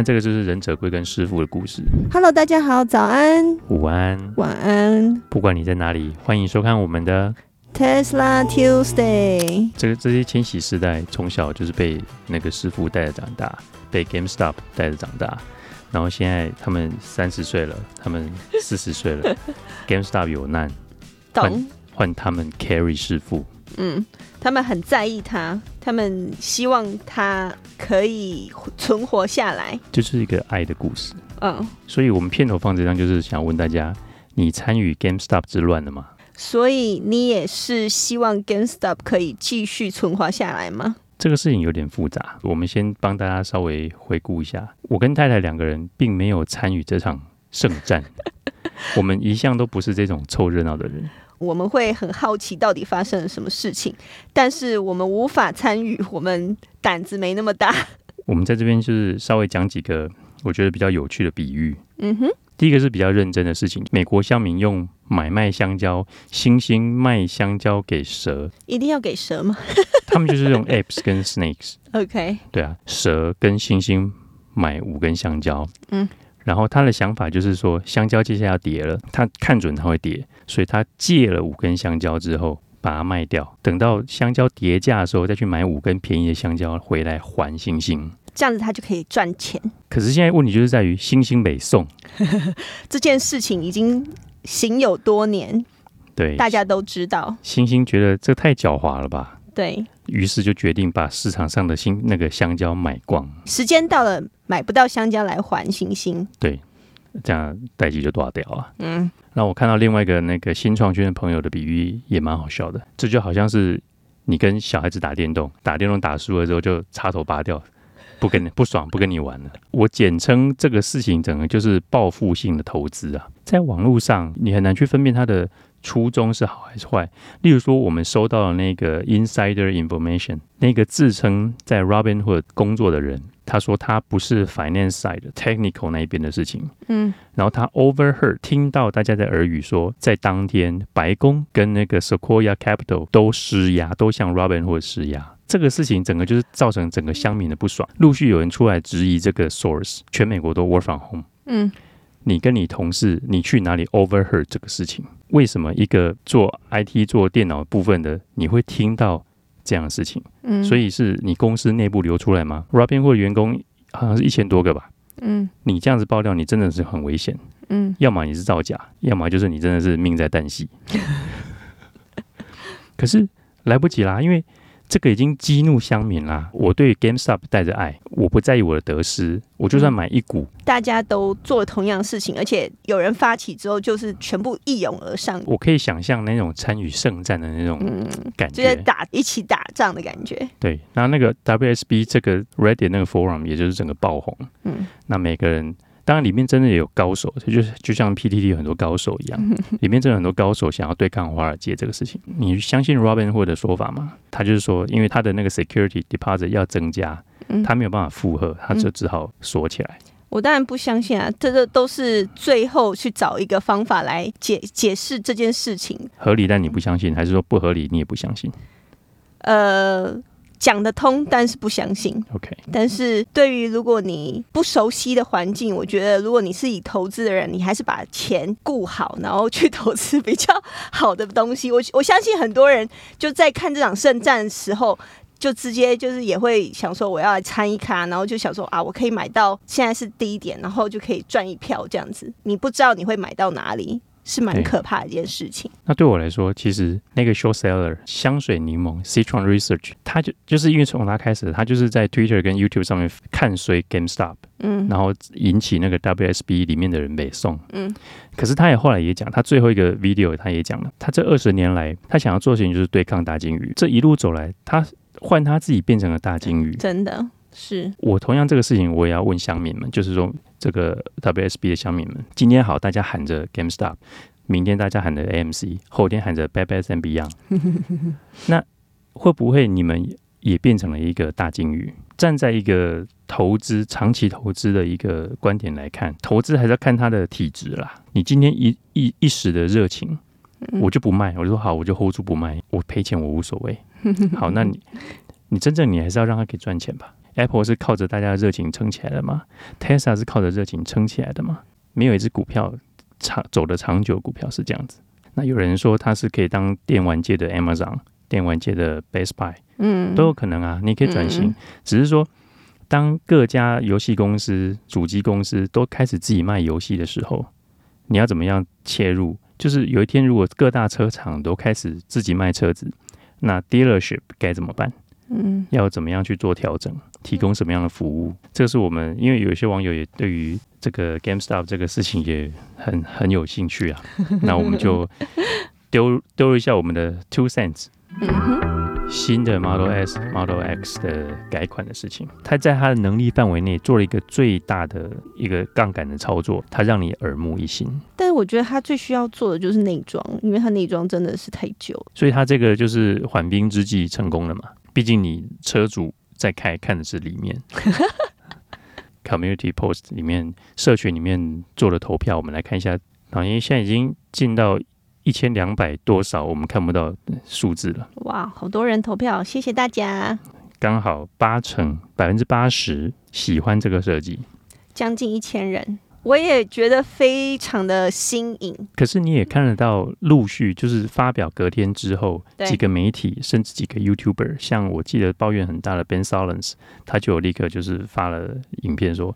看这个就是忍者龟跟师傅的故事。Hello，大家好，早安，午安，晚安。不管你在哪里，欢迎收看我们的 Tesla Tuesday。这个这些千禧世代从小就是被那个师傅带着长大，被 GameStop 带着长大，然后现在他们三十岁了，他们四十岁了，GameStop 有难，换换他们 carry 师傅。嗯，他们很在意他，他们希望他可以存活下来，就是一个爱的故事。嗯，所以我们片头放这张，就是想问大家：你参与 GameStop 之乱了吗？所以你也是希望 GameStop 可以继续存活下来吗？这个事情有点复杂，我们先帮大家稍微回顾一下。我跟太太两个人并没有参与这场圣战，我们一向都不是这种凑热闹的人。我们会很好奇到底发生了什么事情，但是我们无法参与，我们胆子没那么大。我们在这边就是稍微讲几个我觉得比较有趣的比喻。嗯哼，第一个是比较认真的事情，美国乡民用买卖香蕉，星星卖香蕉给蛇，一定要给蛇吗？他们就是用 apes 跟 snakes。OK，对啊，蛇跟星星买五根香蕉。嗯。然后他的想法就是说，香蕉接下来要跌了，他看准它会跌，所以他借了五根香蕉之后把它卖掉，等到香蕉跌价的时候再去买五根便宜的香蕉回来还星星，这样子他就可以赚钱。可是现在问题就是在于星星没送，这件事情已经行有多年，对，大家都知道。星星觉得这太狡猾了吧？对，于是就决定把市场上的新那个香蕉买光。时间到了，买不到香蕉来还星星。对，这样代际就断掉啊。嗯，那我看到另外一个那个新创圈的朋友的比喻也蛮好笑的。这就好像是你跟小孩子打电动，打电动打输了之后就插头拔掉，不跟你不爽，不跟你玩了。我简称这个事情整个就是报复性的投资啊。在网络上，你很难去分辨它的。初衷是好还是坏？例如说，我们收到了那个 insider information，那个自称在 Robinhood 工作的人，他说他不是 finance side technical 那一边的事情，嗯，然后他 overheard 听到大家在耳语说，在当天白宫跟那个 Sequoia Capital 都施压，都向 Robinhood 施压，这个事情整个就是造成整个乡民的不爽，陆续有人出来质疑这个 source，全美国都 work from home，嗯。你跟你同事，你去哪里 overheard 这个事情？为什么一个做 IT 做电脑部分的，你会听到这样的事情？嗯，所以是你公司内部流出来吗？Robinhood 员工好像是一千多个吧？嗯，你这样子爆料，你真的是很危险。嗯，要么你是造假，要么就是你真的是命在旦夕。可是来不及啦，因为。这个已经激怒乡民啦！我对 GameStop 带着爱，我不在意我的得失，我就算买一股，大家都做同样事情，而且有人发起之后，就是全部一拥而上。我可以想象那种参与圣战的那种感觉，嗯、就是打一起打仗的感觉。对，那那个 WSB 这个 Reddit 那个 Forum 也就是整个爆红，嗯，那每个人。当然，里面真的也有高手，就是就像 PTT 有很多高手一样，里面真的很多高手想要对抗华尔街这个事情。你相信 Robinhood 的说法吗？他就是说，因为他的那个 security deposit 要增加，他没有办法负荷，他就只好锁起来。我当然不相信啊，这个都是最后去找一个方法来解解释这件事情。合理，但你不相信，还是说不合理，你也不相信？呃。讲得通，但是不相信。OK，但是对于如果你不熟悉的环境，我觉得如果你是以投资的人，你还是把钱顾好，然后去投资比较好的东西。我我相信很多人就在看这场圣战的时候，就直接就是也会想说我要来参一卡，然后就想说啊，我可以买到现在是低点，然后就可以赚一票这样子。你不知道你会买到哪里。是蛮可怕的一件事情。那对我来说，其实那个 short seller 香水柠檬 Citron Research，他就就是因为从他开始，他就是在 Twitter 跟 YouTube 上面看衰 GameStop，嗯，然后引起那个 WSB 里面的人北宋，嗯。可是他也后来也讲，他最后一个 video 他也讲了，他这二十年来，他想要做的事情就是对抗大鲸鱼。这一路走来，他换他自己变成了大鲸鱼，真的是。我同样这个事情，我也要问乡民们，就是说。这个 WSB 的乡民们，今天好，大家喊着 GameStop，明天大家喊着 AMC，后天喊着 Bad Bath & Beyond，那会不会你们也变成了一个大鲸鱼？站在一个投资长期投资的一个观点来看，投资还是要看它的体质啦。你今天一一一时的热情，我就不卖，我就说好，我就 hold 住不卖，我赔钱我无所谓。好，那你你真正你还是要让他给赚钱吧。Apple 是靠着大家的热情撑起来的吗？Tesla 是靠着热情撑起来的吗？没有一只股票长走的长久，股票是这样子。那有人说它是可以当电玩界的 Amazon，电玩界的 Best Buy，嗯，都有可能啊。你可以转型，嗯、只是说当各家游戏公司、主机公司都开始自己卖游戏的时候，你要怎么样切入？就是有一天如果各大车厂都开始自己卖车子，那 dealership 该怎么办？嗯，要怎么样去做调整？提供什么样的服务？这是我们因为有一些网友也对于这个 GameStop 这个事情也很很有兴趣啊。那我们就丢丢一下我们的 two cents。嗯哼，新的 Model S、Model X 的改款的事情，它在它的能力范围内做了一个最大的一个杠杆的操作，它让你耳目一新。但是我觉得它最需要做的就是内装，因为它内装真的是太旧。所以它这个就是缓兵之计成功了嘛？毕竟你车主在开看的是里面，Community Post 里面社群里面做的投票，我们来看一下。啊，因为现在已经进到一千两百多少，我们看不到数字了。哇，好多人投票，谢谢大家。刚好八成百分之八十喜欢这个设计，将近一千人。我也觉得非常的新颖，可是你也看得到，陆续就是发表隔天之后，几个媒体甚至几个 YouTuber，像我记得抱怨很大的 Ben Solons，他就有立刻就是发了影片说：“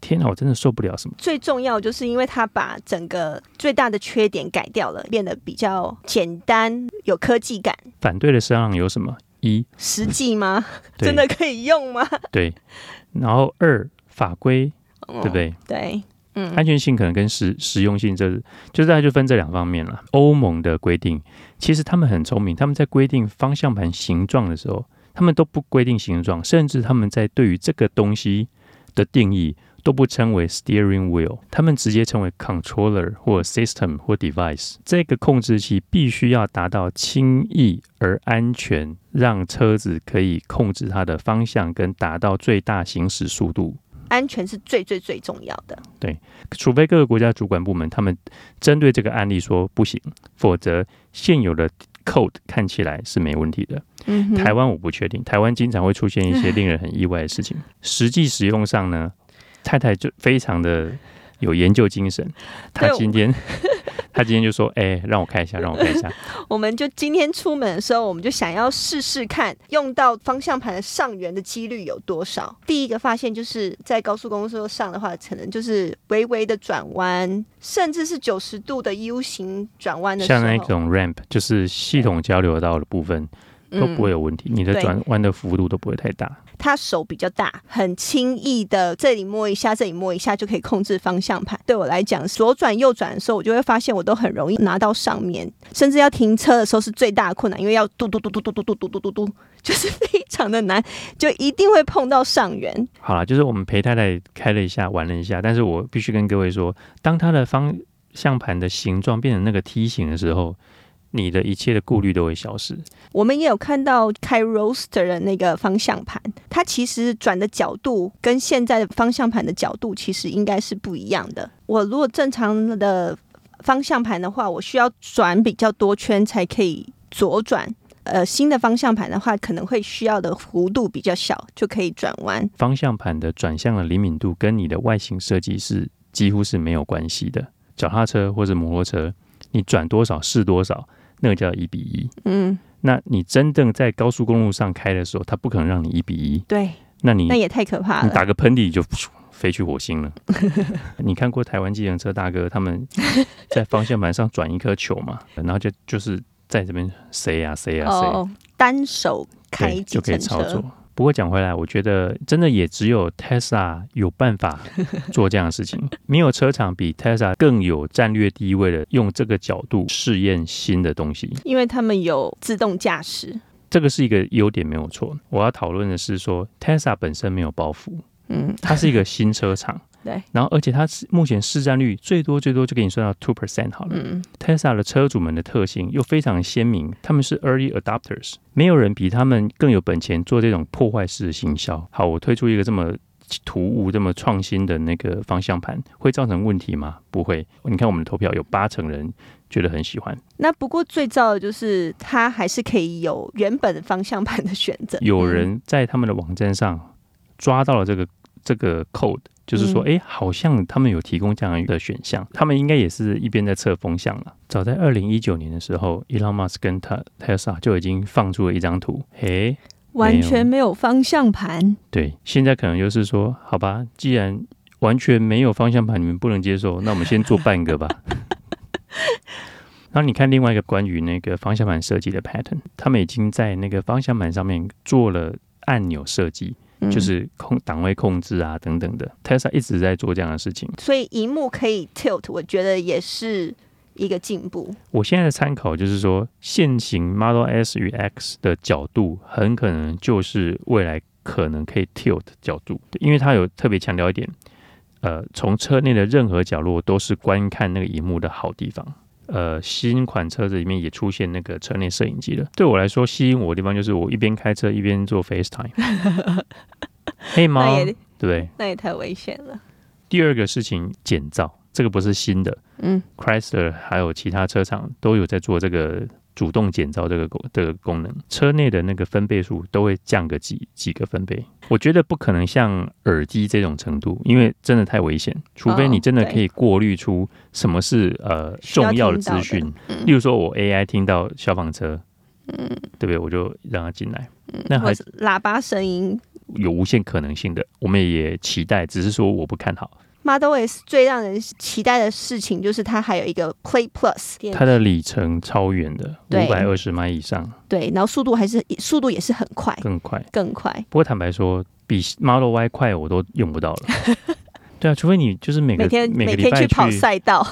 天哪，我真的受不了什么。”最重要就是因为他把整个最大的缺点改掉了，变得比较简单，有科技感。反对的声浪有什么？一实际吗？真的可以用吗？对。然后二法规，对不对？对。安全性可能跟实实用性，这就是大概就分这两方面了。欧盟的规定，其实他们很聪明，他们在规定方向盘形状的时候，他们都不规定形状，甚至他们在对于这个东西的定义都不称为 steering wheel，他们直接称为 controller 或 system 或 device。这个控制器必须要达到轻易而安全，让车子可以控制它的方向，跟达到最大行驶速度。安全是最最最重要的。对，除非各个国家主管部门他们针对这个案例说不行，否则现有的 code 看起来是没问题的。嗯，台湾我不确定，台湾经常会出现一些令人很意外的事情。实际使用上呢，太太就非常的有研究精神，她今天。他今天就说：“哎、欸，让我看一下，让我看一下。”我们就今天出门的时候，我们就想要试试看，用到方向盘的上缘的几率有多少。第一个发现就是在高速公路上的话，可能就是微微的转弯，甚至是九十度的 U 型转弯的时候，像那种 ramp，就是系统交流道的部分。都不会有问题，你的转弯的幅度都不会太大。他手比较大，很轻易的这里摸一下，这里摸一下就可以控制方向盘。对我来讲，左转右转的时候，我就会发现我都很容易拿到上面，甚至要停车的时候是最大的困难，因为要嘟嘟嘟嘟嘟嘟嘟嘟嘟嘟嘟，就是非常的难，就一定会碰到上缘。好了，就是我们陪太太开了一下，玩了一下，但是我必须跟各位说，当它的方向盘的形状变成那个梯形的时候。你的一切的顾虑都会消失。我们也有看到开 Roadster 的那个方向盘，它其实转的角度跟现在的方向盘的角度其实应该是不一样的。我如果正常的方向盘的话，我需要转比较多圈才可以左转。呃，新的方向盘的话，可能会需要的弧度比较小，就可以转弯。方向盘的转向的灵敏度跟你的外形设计是几乎是没有关系的。脚踏车或者摩托车，你转多少是多少。那个叫一比一，嗯，那你真正在高速公路上开的时候，它不可能让你一比一，对，那你那也太可怕了，你打个喷嚏就飞去火星了。你看过台湾计程车大哥他们在方向盘上转一颗球嘛？然后就就是在这边塞呀塞呀塞，单手开就可以操作。不过讲回来，我觉得真的也只有 Tesla 有办法 做这样的事情，没有车厂比 Tesla 更有战略地位的用这个角度试验新的东西，因为他们有自动驾驶，这个是一个优点，没有错。我要讨论的是说，Tesla 本身没有包袱，嗯，它是一个新车厂。对，然后而且它目前市占率最多最多就给你算到 two percent 好了。嗯，Tesla 的车主们的特性又非常鲜明，他们是 early adopters，没有人比他们更有本钱做这种破坏式的行销。好，我推出一个这么突兀、这么创新的那个方向盘，会造成问题吗？不会。你看我们的投票有八成人觉得很喜欢。那不过最糟的就是它还是可以有原本的方向盘的选择。有人在他们的网站上。抓到了这个这个 code，就是说，哎、嗯，好像他们有提供这样的选项，他们应该也是一边在测风向了。早在二零一九年的时候，Elon Musk 跟他 Tesla 就已经放出了一张图，哎，完全没有方向盘。对，现在可能就是说，好吧，既然完全没有方向盘，你们不能接受，那我们先做半个吧。然后你看另外一个关于那个方向盘设计的 pattern，他们已经在那个方向盘上面做了按钮设计，嗯、就是控档位控制啊等等的。Tesla 一直在做这样的事情，所以荧幕可以 tilt，我觉得也是一个进步。我现在的参考就是说，现行 Model S 与 X 的角度很可能就是未来可能可以 tilt 角度，因为它有特别强调一点，呃，从车内的任何角落都是观看那个荧幕的好地方。呃，新款车子里面也出现那个车内摄影机了。对我来说，吸引我的地方就是我一边开车一边做 FaceTime。黑猫，对，那也太危险了。第二个事情，减噪，这个不是新的。嗯，Chrysler 还有其他车厂都有在做这个。主动减噪这个功这个功能，车内的那个分贝数都会降个几几个分贝。我觉得不可能像耳机这种程度，因为真的太危险。除非你真的可以过滤出什么是呃重要的资讯，例如说我 AI 听到消防车，嗯，对不对？我就让它进来。那还是喇叭声音有无限可能性的，我们也期待，只是说我不看好。Model S 最让人期待的事情就是它还有一个 Play Plus，它的里程超远的，五百二十迈以上。对，然后速度还是速度也是很快，更快，更快。不过坦白说，比 Model Y 快我都用不到了。对啊，除非你就是每个每天每个礼拜去跑赛道。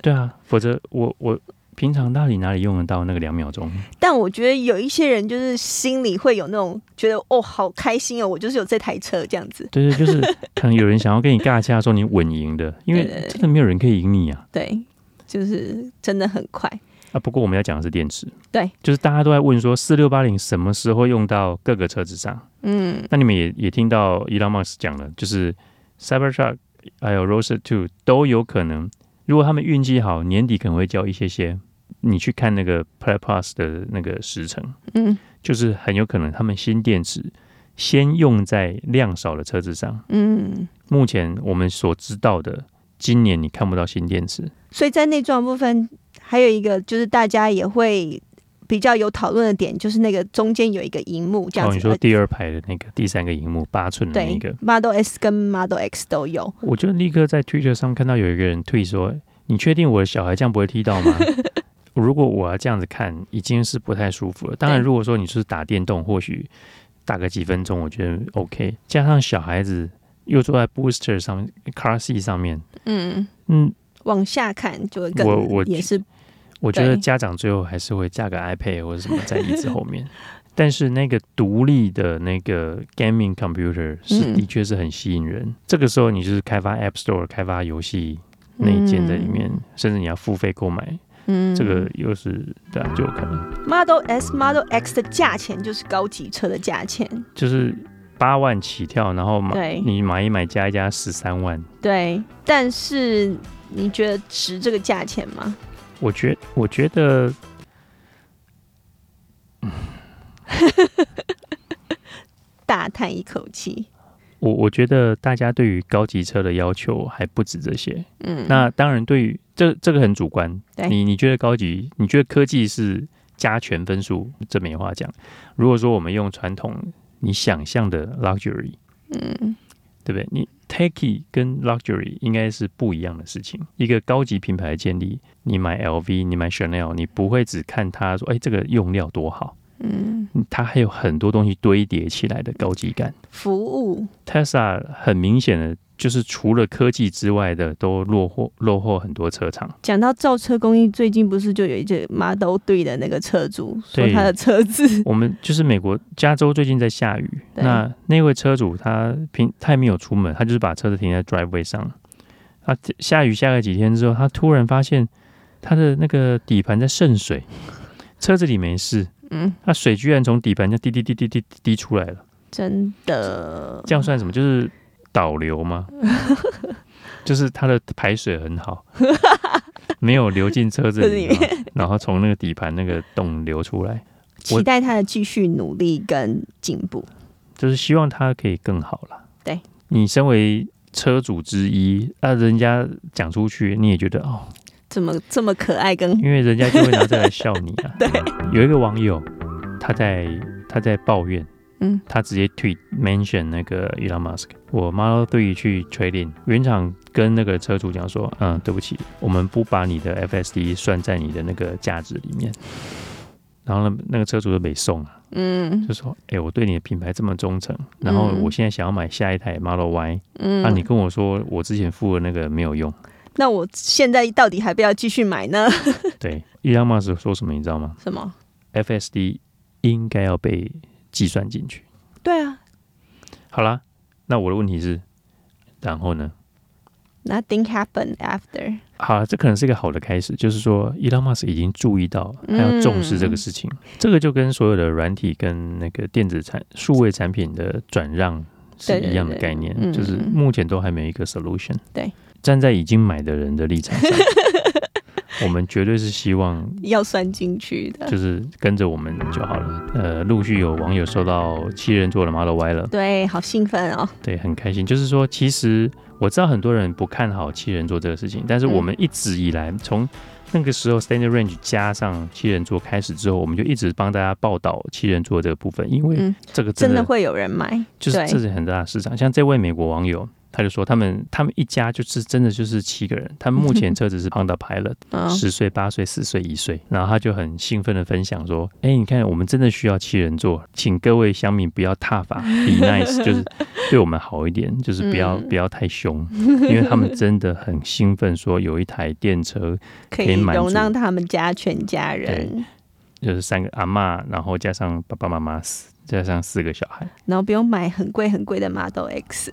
对啊，否则我我。平常到底哪里用得到那个两秒钟？但我觉得有一些人就是心里会有那种觉得哦，好开心哦，我就是有这台车这样子。对对，就是可能有人想要跟你尬架，说你稳赢的，因为 真的没有人可以赢你啊。对，就是真的很快啊。不过我们要讲的是电池，对，就是大家都在问说四六八零什么时候用到各个车子上？嗯，那你们也也听到 Elon Musk 讲了，就是 Cybertruck 还有 Roadster Two 都有可能。如果他们运气好，年底可能会交一些些。你去看那个 Plaid Plus 的那个时程，嗯，就是很有可能他们新电池先用在量少的车子上。嗯，目前我们所知道的，今年你看不到新电池。所以在内装部分，还有一个就是大家也会比较有讨论的点，就是那个中间有一个荧幕，这样子。哦，你说第二排的那个第三个荧幕，八寸的那个，Model S 跟 Model X 都有。我就立刻在 Twitter 上看到有一个人退说。你确定我的小孩这样不会踢到吗？如果我要这样子看，已经是不太舒服了。当然，如果说你是打电动，或许打个几分钟，我觉得 OK。加上小孩子又坐在 Booster 上面，Car Seat 上面，嗯嗯，往下看就会更我我也是。我觉得家长最后还是会架个 iPad 或者什么在椅子后面。但是那个独立的那个 Gaming Computer 是的确是很吸引人。嗯、这个时候，你就是开发 App Store，开发游戏。内建在里面，嗯、甚至你要付费购买，嗯，这个又是对啊，就有可能。Model S、Model X 的价钱就是高级车的价钱，就是八万起跳，然后买你买一买加一加十三万。对，但是你觉得值这个价钱吗？我觉我觉得，大叹一口气。我我觉得大家对于高级车的要求还不止这些，嗯，那当然对于这这个很主观，对你你觉得高级，你觉得科技是加权分数，这没话讲。如果说我们用传统你想象的 luxury，嗯，对不对？你 techy 跟 luxury 应该是不一样的事情。一个高级品牌的建立，你买 LV，你买 Chanel，你不会只看它说，哎，这个用料多好。嗯，它还有很多东西堆叠起来的高级感。服务，Tesla 很明显的就是除了科技之外的都落后落后很多车厂。讲到造车工艺，最近不是就有一只 Model 3的那个车主说他的车子，我们就是美国加州最近在下雨，那那位车主他平他也没有出门，他就是把车子停在 driveway 上。他下雨下了几天之后，他突然发现他的那个底盘在渗水，车子里没事。嗯，那水居然从底盘就滴滴滴滴滴滴出来了，真的？这样算什么？就是导流吗？就是它的排水很好，没有流进车子里面，然后从那个底盘那个洞流出来。期待他的继续努力跟进步，就是希望他可以更好了。对，你身为车主之一，那、啊、人家讲出去，你也觉得哦，怎么这么可爱跟？跟因为人家就会拿这来笑你啊。对，有一个网友，他在他在抱怨。嗯，他直接 tweet mention 那个 Elon Musk，我 Model 3去 trading，原厂跟那个车主讲说，嗯，对不起，我们不把你的 FSD 算在你的那个价值里面。然后呢，那个车主就没送了，嗯，就说，哎，我对你的品牌这么忠诚，然后我现在想要买下一台 Model Y，嗯，那、啊、你跟我说我之前付的那个没有用，那我现在到底还不要继续买呢？对，Elon Musk 说什么你知道吗？什么？FSD 应该要被。计算进去，对啊，好啦，那我的问题是，然后呢？Nothing happened after。好，这可能是一个好的开始，就是说，Elon Musk 已经注意到，他要重视这个事情。嗯、这个就跟所有的软体跟那个电子产数位产品的转让是一样的概念，对对对，就是目前都还没有一个 solution。对，站在已经买的人的立场上。我们绝对是希望 要算进去的，就是跟着我们就好了。呃，陆续有网友收到七人座的 Model Y 了，对，好兴奋哦，对，很开心。就是说，其实我知道很多人不看好七人座这个事情，但是我们一直以来从那个时候 Standard Range 加上七人座开始之后，我们就一直帮大家报道七人座这个部分，因为这个真的，真的会有人买，就是这是很大的市场。像这位美国网友。他就说，他们他们一家就是真的就是七个人。他们目前车子是 Honda Pilot，十岁、八岁、四岁、一岁。然后他就很兴奋的分享说：“哎、欸，你看，我们真的需要七人座，请各位乡民不要踏法，be nice，就是 对我们好一点，就是不要不要太凶，因为他们真的很兴奋，说有一台电车可以容纳他们家全家人，就是三个阿嬷，然后加上爸爸妈妈四。”加上四个小孩，然后不用买很贵很贵的 Model X。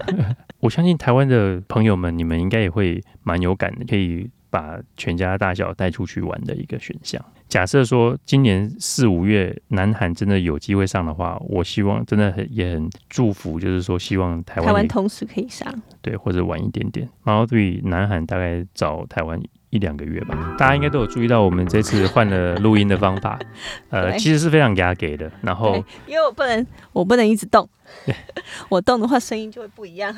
我相信台湾的朋友们，你们应该也会蛮有感的，可以把全家大小带出去玩的一个选项。假设说今年四五月南韩真的有机会上的话，我希望真的很也很祝福，就是说希望台湾台湾同时可以上，对，或者晚一点点。Model 3南韩大概找台湾。一两个月吧，大家应该都有注意到，我们这次换了录音的方法，呃，其实是非常压给的。然后，因为我不能，我不能一直动。我动的话，声音就会不一样。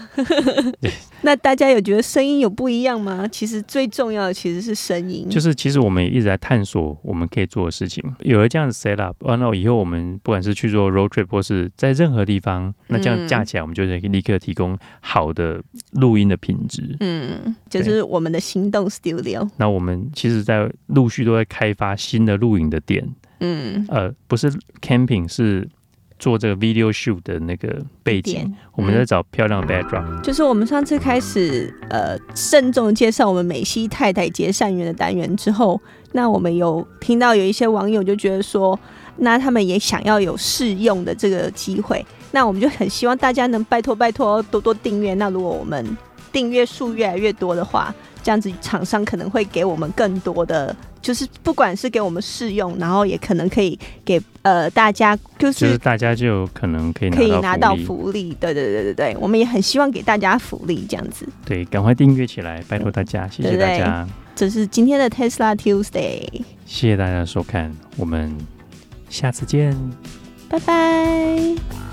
那大家有觉得声音有不一样吗？其实最重要的其实是声音。就是其实我们也一直在探索我们可以做的事情。有了这样的 set up，完了以后我们不管是去做 road trip 或是在任何地方，那这样架起来，我们就可以立刻提供好的录音的品质。嗯，就是我们的行动 studio。那我们其实，在陆续都在开发新的录影的点。嗯，呃，不是 camping 是。做这个 video shoot 的那个背景，嗯、我们在找漂亮的 backdrop。就是我们上次开始呃慎重介绍我们美西太太结善缘的单元之后，那我们有听到有一些网友就觉得说，那他们也想要有试用的这个机会，那我们就很希望大家能拜托拜托多多订阅。那如果我们订阅数越来越多的话，这样子厂商可能会给我们更多的。就是不管是给我们试用，然后也可能可以给呃大家，就是，就是大家就可能可以可以拿到福利，对对对对对，我们也很希望给大家福利这样子。对，赶快订阅起来，拜托大家，谢谢大家。这是今天的 Tesla Tuesday，谢谢大家收看，我们下次见，拜拜。